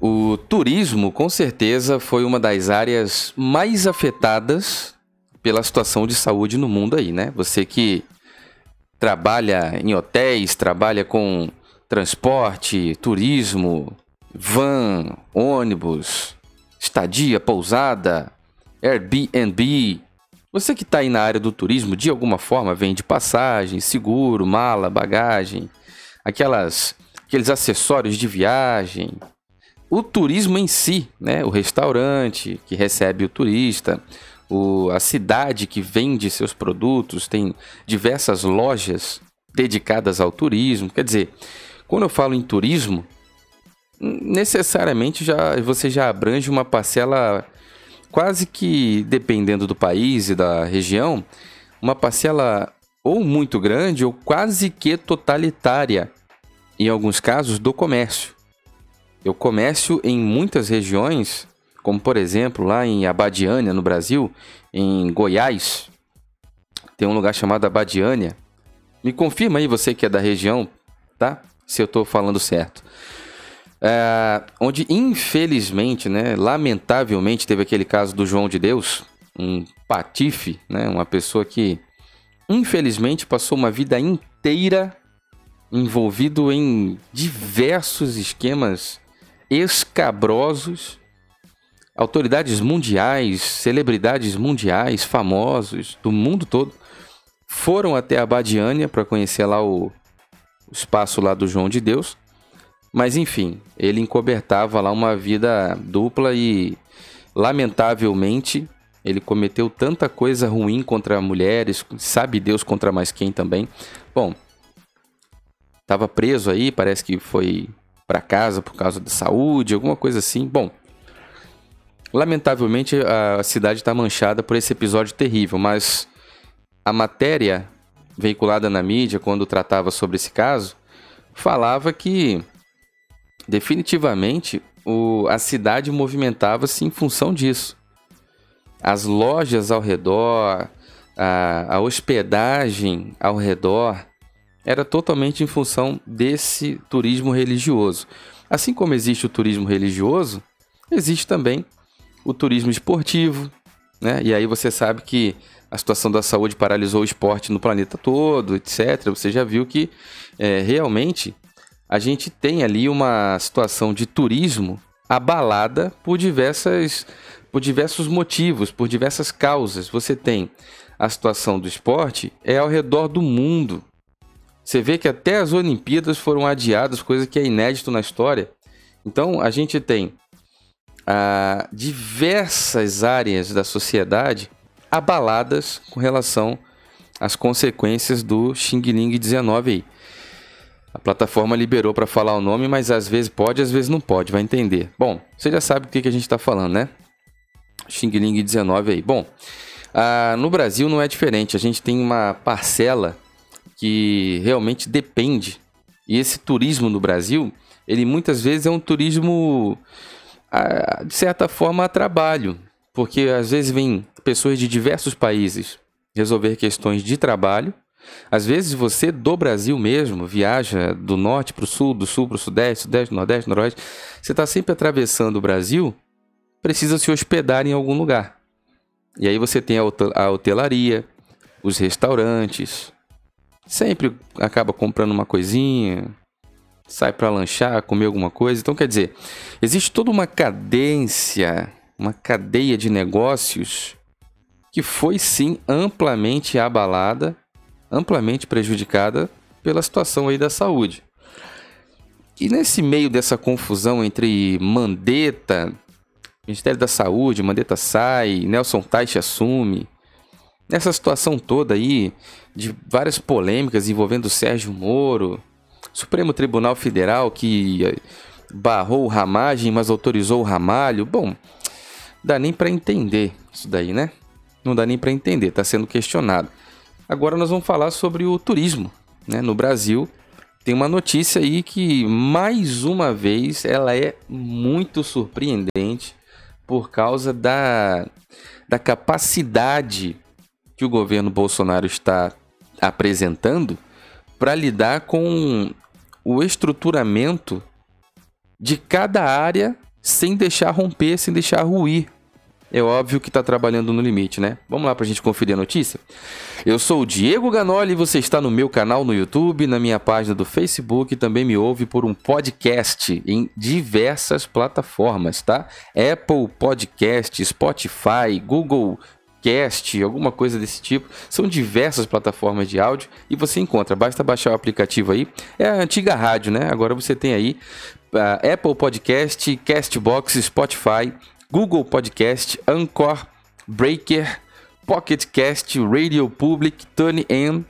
O turismo, com certeza, foi uma das áreas mais afetadas pela situação de saúde no mundo aí, né? Você que trabalha em hotéis, trabalha com transporte, turismo, van, ônibus, estadia, pousada, Airbnb. Você que está aí na área do turismo, de alguma forma, vende passagem, seguro, mala, bagagem, aquelas, aqueles acessórios de viagem, o turismo em si, né? O restaurante que recebe o turista, o, a cidade que vende seus produtos, tem diversas lojas dedicadas ao turismo. Quer dizer, quando eu falo em turismo, necessariamente já você já abrange uma parcela quase que dependendo do país e da região, uma parcela ou muito grande ou quase que totalitária em alguns casos do comércio. Eu comércio em muitas regiões, como por exemplo lá em Abadiânia, no Brasil, em Goiás, tem um lugar chamado Abadiânia. Me confirma aí você que é da região, tá? Se eu estou falando certo. É, onde infelizmente, né, lamentavelmente, teve aquele caso do João de Deus, um patife, né, uma pessoa que infelizmente passou uma vida inteira envolvido em diversos esquemas escabrosos, autoridades mundiais, celebridades mundiais, famosos do mundo todo, foram até a Badiânia para conhecer lá o, o espaço lá do João de Deus. Mas enfim, ele encobertava lá uma vida dupla e lamentavelmente ele cometeu tanta coisa ruim contra mulheres, sabe Deus contra mais quem também. Bom, estava preso aí, parece que foi para casa por causa da saúde, alguma coisa assim. Bom, lamentavelmente a cidade está manchada por esse episódio terrível, mas a matéria veiculada na mídia quando tratava sobre esse caso falava que definitivamente o, a cidade movimentava-se em função disso. As lojas ao redor, a, a hospedagem ao redor, era totalmente em função desse turismo religioso. Assim como existe o turismo religioso, existe também o turismo esportivo, né? E aí você sabe que a situação da saúde paralisou o esporte no planeta todo, etc. Você já viu que é, realmente a gente tem ali uma situação de turismo abalada por diversas por diversos motivos, por diversas causas. Você tem a situação do esporte é ao redor do mundo. Você vê que até as Olimpíadas foram adiadas, coisa que é inédito na história. Então a gente tem ah, diversas áreas da sociedade abaladas com relação às consequências do Xing Ling 19 aí. A plataforma liberou para falar o nome, mas às vezes pode, às vezes não pode, vai entender. Bom, você já sabe o que, que a gente está falando, né? Xing Ling 19 aí. Bom, ah, no Brasil não é diferente. A gente tem uma parcela que realmente depende. E esse turismo no Brasil, ele muitas vezes é um turismo, de certa forma, a trabalho. Porque às vezes vêm pessoas de diversos países resolver questões de trabalho. Às vezes você do Brasil mesmo viaja do norte para o sul, do sul para o sudeste, sudeste, nordeste, noroeste. Você está sempre atravessando o Brasil, precisa se hospedar em algum lugar. E aí você tem a hotelaria, os restaurantes, sempre acaba comprando uma coisinha, sai para lanchar, comer alguma coisa. Então, quer dizer, existe toda uma cadência, uma cadeia de negócios que foi sim amplamente abalada, amplamente prejudicada pela situação aí da saúde. E nesse meio dessa confusão entre Mandetta, Ministério da Saúde, Mandetta sai, Nelson Teich assume, nessa situação toda aí, de várias polêmicas envolvendo o Sérgio Moro, Supremo Tribunal Federal que eh, barrou o ramagem, mas autorizou o ramalho. Bom, dá nem para entender isso daí, né? Não dá nem para entender, está sendo questionado. Agora nós vamos falar sobre o turismo, né? No Brasil tem uma notícia aí que mais uma vez ela é muito surpreendente por causa da, da capacidade que o governo Bolsonaro está apresentando para lidar com o estruturamento de cada área sem deixar romper, sem deixar ruir é óbvio que está trabalhando no limite, né? Vamos lá para a gente conferir a notícia? Eu sou o Diego Ganoli e você está no meu canal no YouTube, na minha página do Facebook e também me ouve por um podcast em diversas plataformas, tá? Apple Podcast, Spotify, Google Cast, alguma coisa desse tipo. São diversas plataformas de áudio e você encontra. Basta baixar o aplicativo aí. É a antiga rádio, né? Agora você tem aí uh, Apple Podcast, Castbox, Spotify, Google Podcast, Anchor, Breaker, Pocket Cast, Radio Public, TuneIn,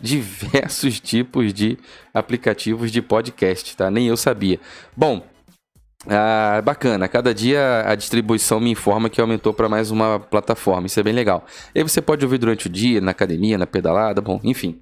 diversos tipos de aplicativos de podcast, tá? Nem eu sabia. Bom, ah, bacana, cada dia a distribuição me informa que aumentou para mais uma plataforma, isso é bem legal. E aí você pode ouvir durante o dia, na academia, na pedalada, bom, enfim.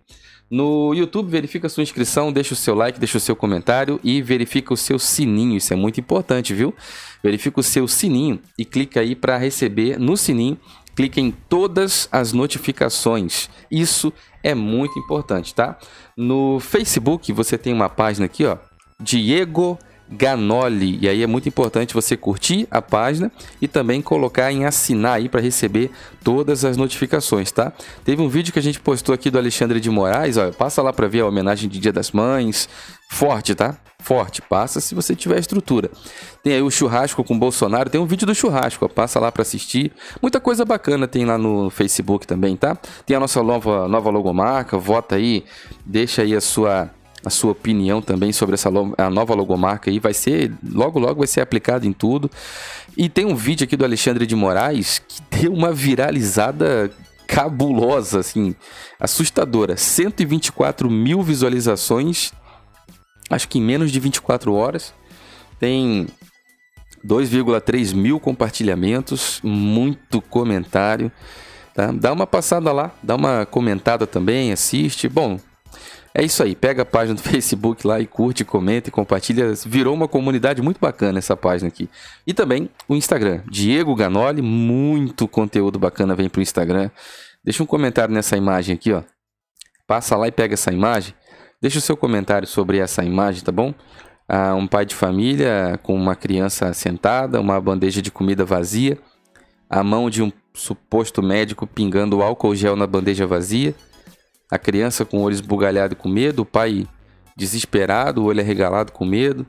No YouTube, verifica sua inscrição, deixa o seu like, deixa o seu comentário e verifica o seu sininho, isso é muito importante, viu? Verifica o seu sininho e clica aí para receber no sininho, clica em todas as notificações. Isso é muito importante, tá? No Facebook, você tem uma página aqui, ó, Diego Ganoli. E aí é muito importante você curtir a página e também colocar em assinar aí para receber todas as notificações, tá? Teve um vídeo que a gente postou aqui do Alexandre de Moraes, ó, passa lá para ver a homenagem de Dia das Mães. Forte, tá? Forte, passa se você tiver estrutura. Tem aí o churrasco com Bolsonaro, tem um vídeo do churrasco, ó, passa lá para assistir. Muita coisa bacana tem lá no Facebook também, tá? Tem a nossa nova, nova logomarca, vota aí, deixa aí a sua a sua opinião também sobre essa a nova logomarca aí. Vai ser, logo, logo vai ser aplicado em tudo. E tem um vídeo aqui do Alexandre de Moraes que deu uma viralizada cabulosa, assim, assustadora. 124 mil visualizações, acho que em menos de 24 horas. Tem 2,3 mil compartilhamentos, muito comentário. Tá? Dá uma passada lá, dá uma comentada também, assiste. Bom, é isso aí, pega a página do Facebook lá e curte, comenta e compartilha. Virou uma comunidade muito bacana essa página aqui. E também o Instagram, Diego Ganoli, muito conteúdo bacana vem pro Instagram. Deixa um comentário nessa imagem aqui, ó. Passa lá e pega essa imagem. Deixa o seu comentário sobre essa imagem, tá bom? Ah, um pai de família com uma criança sentada, uma bandeja de comida vazia, a mão de um suposto médico pingando álcool gel na bandeja vazia a criança com o olho esbugalhado com medo, o pai desesperado, o olho arregalado com medo.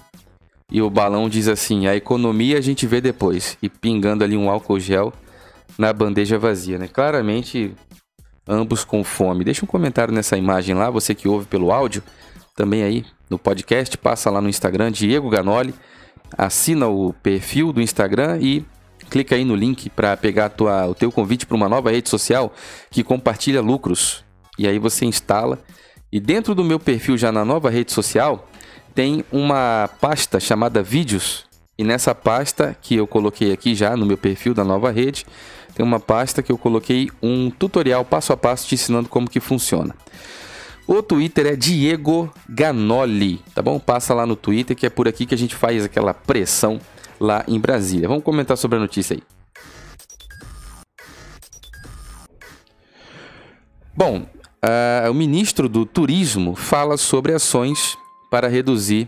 E o balão diz assim: a economia a gente vê depois. E pingando ali um álcool gel na bandeja vazia, né? Claramente, ambos com fome. Deixa um comentário nessa imagem lá, você que ouve pelo áudio, também aí no podcast, passa lá no Instagram, Diego Ganoli, assina o perfil do Instagram e clica aí no link para pegar tua, o teu convite para uma nova rede social que compartilha lucros e aí você instala. E dentro do meu perfil, já na nova rede social, tem uma pasta chamada Vídeos. E nessa pasta que eu coloquei aqui já no meu perfil da nova rede, tem uma pasta que eu coloquei um tutorial passo a passo te ensinando como que funciona. O Twitter é Diego Ganoli, tá bom? Passa lá no Twitter que é por aqui que a gente faz aquela pressão lá em Brasília. Vamos comentar sobre a notícia aí. Bom, Uh, o ministro do Turismo fala sobre ações para reduzir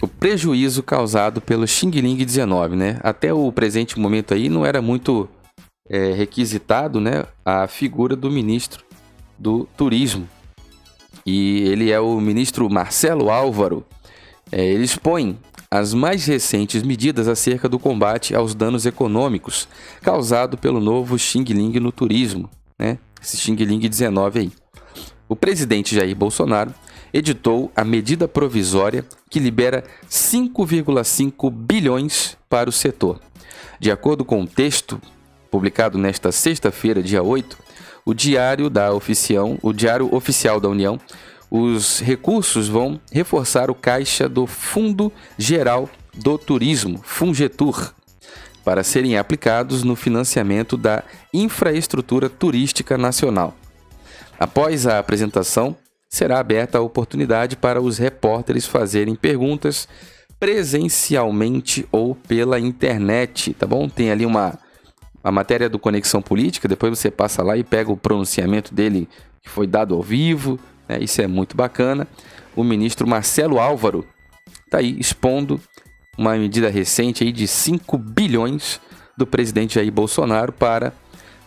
o prejuízo causado pelo Xing Ling 19, né? Até o presente momento aí não era muito é, requisitado, né, a figura do ministro do Turismo. E ele é o ministro Marcelo Álvaro. É, ele expõe as mais recentes medidas acerca do combate aos danos econômicos causados pelo novo Xing Ling no turismo, né? Esse Xing Ling 19 aí o presidente Jair Bolsonaro editou a medida provisória que libera 5,5 bilhões para o setor. De acordo com o texto publicado nesta sexta-feira, dia 8, o Diário da Oficial, o Diário Oficial da União, os recursos vão reforçar o caixa do Fundo Geral do Turismo, Fungetur, para serem aplicados no financiamento da infraestrutura turística nacional. Após a apresentação, será aberta a oportunidade para os repórteres fazerem perguntas presencialmente ou pela internet, tá bom? Tem ali uma a matéria do Conexão Política, depois você passa lá e pega o pronunciamento dele que foi dado ao vivo, né? isso é muito bacana. O ministro Marcelo Álvaro está aí expondo uma medida recente aí de 5 bilhões do presidente Jair Bolsonaro para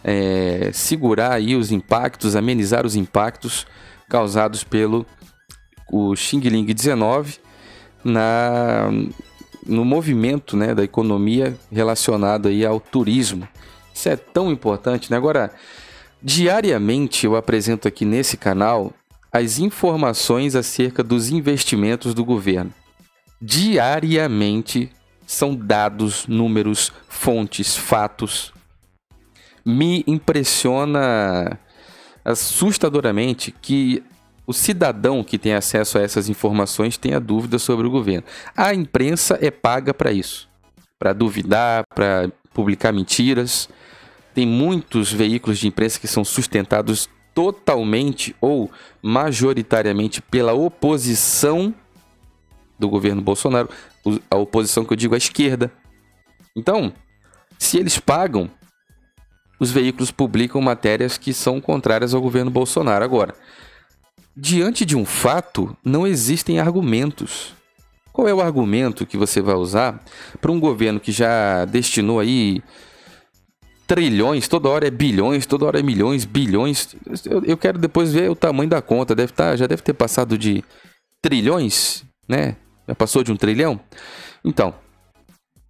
é, segurar aí os impactos, amenizar os impactos causados pelo o Xing Ling 19 na, no movimento né, da economia relacionado aí ao turismo. Isso é tão importante. Né? Agora, diariamente eu apresento aqui nesse canal as informações acerca dos investimentos do governo. Diariamente são dados, números, fontes, fatos. Me impressiona assustadoramente que o cidadão que tem acesso a essas informações tenha dúvidas sobre o governo. A imprensa é paga para isso, para duvidar, para publicar mentiras. Tem muitos veículos de imprensa que são sustentados totalmente ou majoritariamente pela oposição do governo Bolsonaro, a oposição que eu digo à esquerda. Então, se eles pagam, os veículos publicam matérias que são contrárias ao governo Bolsonaro. Agora, Diante de um fato, não existem argumentos. Qual é o argumento que você vai usar para um governo que já destinou aí trilhões, toda hora é bilhões, toda hora é milhões, bilhões. Eu, eu quero depois ver o tamanho da conta. Deve tá, já deve ter passado de trilhões, né? Já passou de um trilhão? Então,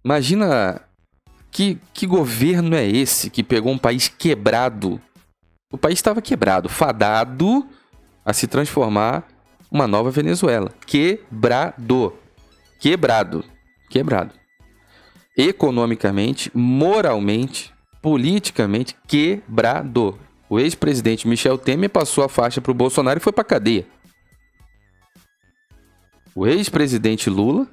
imagina que, que governo é esse que pegou um país quebrado. O país estava quebrado, fadado a se transformar uma nova Venezuela. Quebrado. Quebrado. Quebrado. Economicamente, moralmente, politicamente, quebrado. O ex-presidente Michel Temer passou a faixa para o Bolsonaro e foi para cadeia. O ex-presidente Lula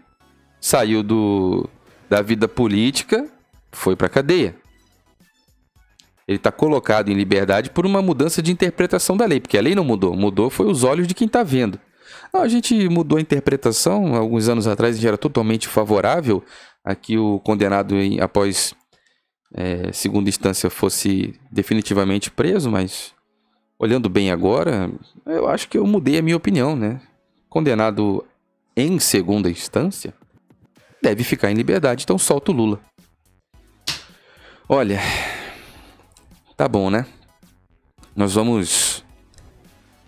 saiu do, da vida política, foi para cadeia. Ele está colocado em liberdade por uma mudança de interpretação da lei, porque a lei não mudou, mudou foi os olhos de quem está vendo. Não, a gente mudou a interpretação, alguns anos atrás a gente era totalmente favorável a que o condenado em, após é, segunda instância fosse definitivamente preso, mas olhando bem agora, eu acho que eu mudei a minha opinião, né? Condenado em segunda instância deve ficar em liberdade, então solta o Lula. Olha, Tá bom, né? Nós vamos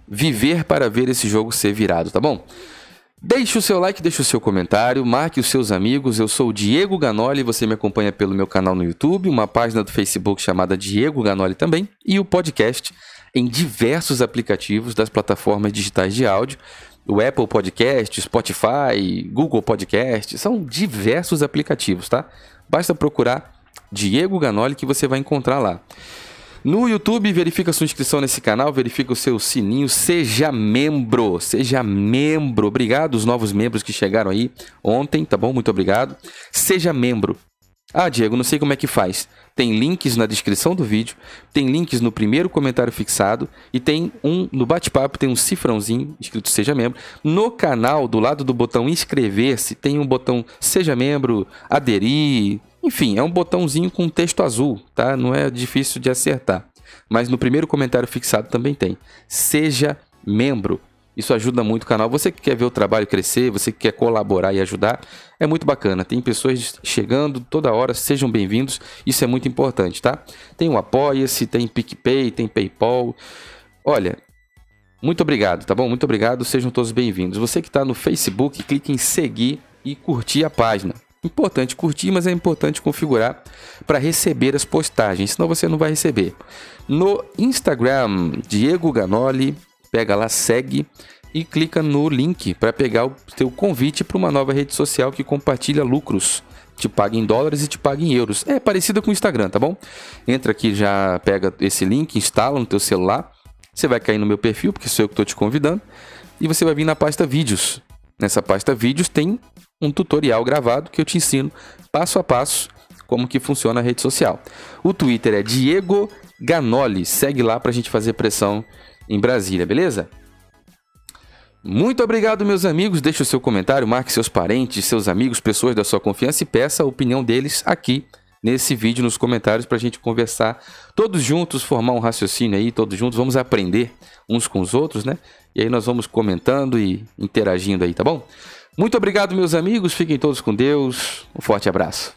viver para ver esse jogo ser virado, tá bom? Deixe o seu like, deixe o seu comentário, marque os seus amigos. Eu sou o Diego Ganoli, você me acompanha pelo meu canal no YouTube, uma página do Facebook chamada Diego Ganoli também, e o podcast em diversos aplicativos das plataformas digitais de áudio. O Apple Podcast, Spotify, Google Podcast, são diversos aplicativos, tá? Basta procurar Diego Ganoli que você vai encontrar lá. No YouTube, verifica sua inscrição nesse canal, verifica o seu sininho, seja membro, seja membro. Obrigado os novos membros que chegaram aí ontem, tá bom? Muito obrigado. Seja membro. Ah, Diego, não sei como é que faz. Tem links na descrição do vídeo, tem links no primeiro comentário fixado e tem um no bate-papo, tem um cifrãozinho escrito seja membro. No canal, do lado do botão inscrever-se, tem um botão seja membro, aderir, enfim, é um botãozinho com texto azul, tá? Não é difícil de acertar. Mas no primeiro comentário fixado também tem. Seja membro. Isso ajuda muito o canal. Você que quer ver o trabalho crescer, você que quer colaborar e ajudar, é muito bacana. Tem pessoas chegando toda hora, sejam bem-vindos. Isso é muito importante, tá? Tem o Apoia-se, tem PicPay, tem PayPal. Olha, muito obrigado, tá bom? Muito obrigado, sejam todos bem-vindos. Você que está no Facebook, clique em seguir e curtir a página. Importante curtir, mas é importante configurar para receber as postagens, senão você não vai receber. No Instagram, Diego Ganoli, pega lá, segue e clica no link para pegar o teu convite para uma nova rede social que compartilha lucros. Te paga em dólares e te paga em euros. É parecido com o Instagram, tá bom? Entra aqui, já pega esse link, instala no teu celular. Você vai cair no meu perfil, porque sou eu que estou te convidando. E você vai vir na pasta vídeos. Nessa pasta vídeos tem um tutorial gravado que eu te ensino passo a passo como que funciona a rede social. O Twitter é Diego Ganoli. Segue lá para a gente fazer pressão em Brasília, beleza? Muito obrigado, meus amigos. Deixe o seu comentário, marque seus parentes, seus amigos, pessoas da sua confiança e peça a opinião deles aqui nesse vídeo nos comentários para a gente conversar todos juntos, formar um raciocínio aí, todos juntos, vamos aprender uns com os outros, né? E aí nós vamos comentando e interagindo aí, tá bom? Muito obrigado, meus amigos. Fiquem todos com Deus. Um forte abraço.